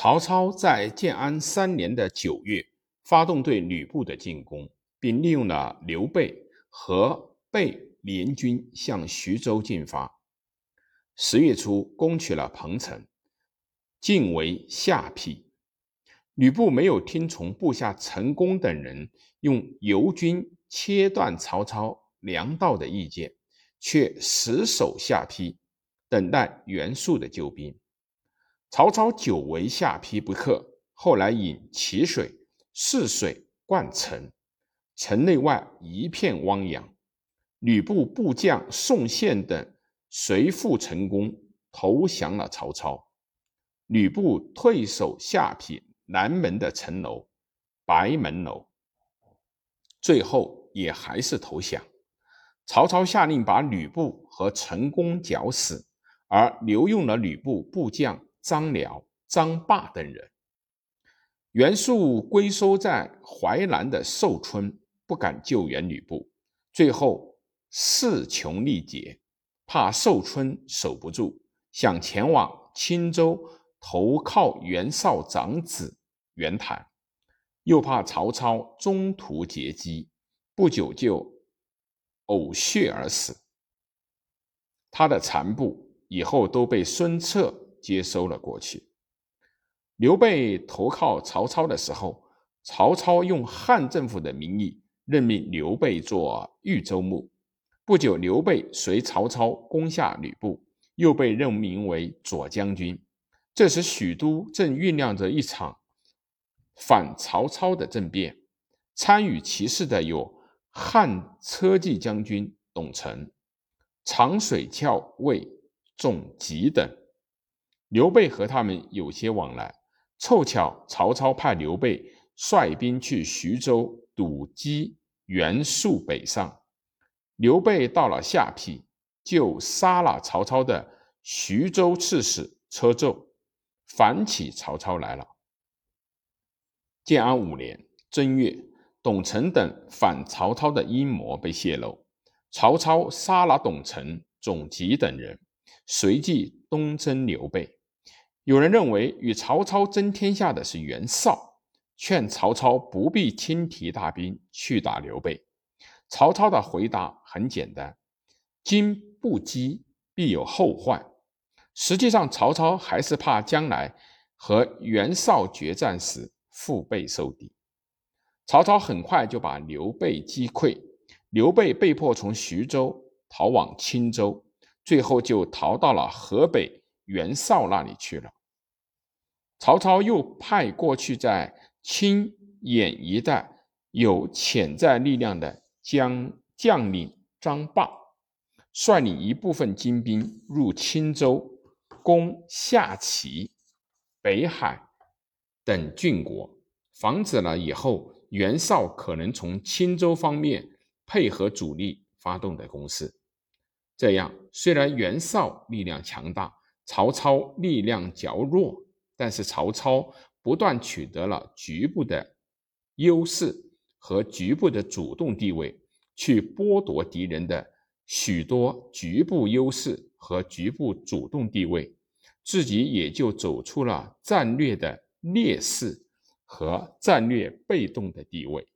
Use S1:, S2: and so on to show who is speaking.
S1: 曹操在建安三年的九月，发动对吕布的进攻，并利用了刘备和备联军向徐州进发。十月初，攻取了彭城，进为下邳。吕布没有听从部下陈宫等人用游军切断曹操粮道的意见，却死守下邳，等待袁术的救兵。曹操久围下邳不克，后来引淇水泗水灌城，城内外一片汪洋。吕布部将宋宪等随父成功，投降了曹操。吕布退守下邳南门的城楼白门楼，最后也还是投降。曹操下令把吕布和陈宫绞死，而留用了吕布部将。张辽、张霸等人，袁术龟缩在淮南的寿春，不敢救援吕布，最后势穷力竭，怕寿春守不住，想前往青州投靠袁绍长子袁谭，又怕曹操中途截击，不久就呕血而死。他的残部以后都被孙策。接收了过去。刘备投靠曹操的时候，曹操用汉政府的名义任命刘备做豫州牧。不久，刘备随曹操攻下吕布，又被任命为左将军。这时，许都正酝酿着一场反曹操的政变。参与其事的有汉车骑将军董承、长水校尉仲吉等。刘备和他们有些往来，凑巧曹操派刘备率兵去徐州堵击袁术北上。刘备到了下邳，就杀了曹操的徐州刺史车胄，反起曹操来了。建安五年正月，董承等反曹操的阴谋被泄露，曹操杀了董承、董吉等人，随即东征刘备。有人认为与曹操争天下的是袁绍，劝曹操不必轻提大兵去打刘备。曹操的回答很简单：今不击，必有后患。实际上，曹操还是怕将来和袁绍决战时腹背受敌。曹操很快就把刘备击溃，刘备被迫从徐州逃往青州，最后就逃到了河北袁绍那里去了。曹操又派过去在青兖一带有潜在力量的将将领张霸，率领一部分精兵入青州，攻下齐、北海等郡国，防止了以后袁绍可能从青州方面配合主力发动的攻势。这样，虽然袁绍力量强大，曹操力量较弱。但是曹操不断取得了局部的优势和局部的主动地位，去剥夺敌人的许多局部优势和局部主动地位，自己也就走出了战略的劣势和战略被动的地位。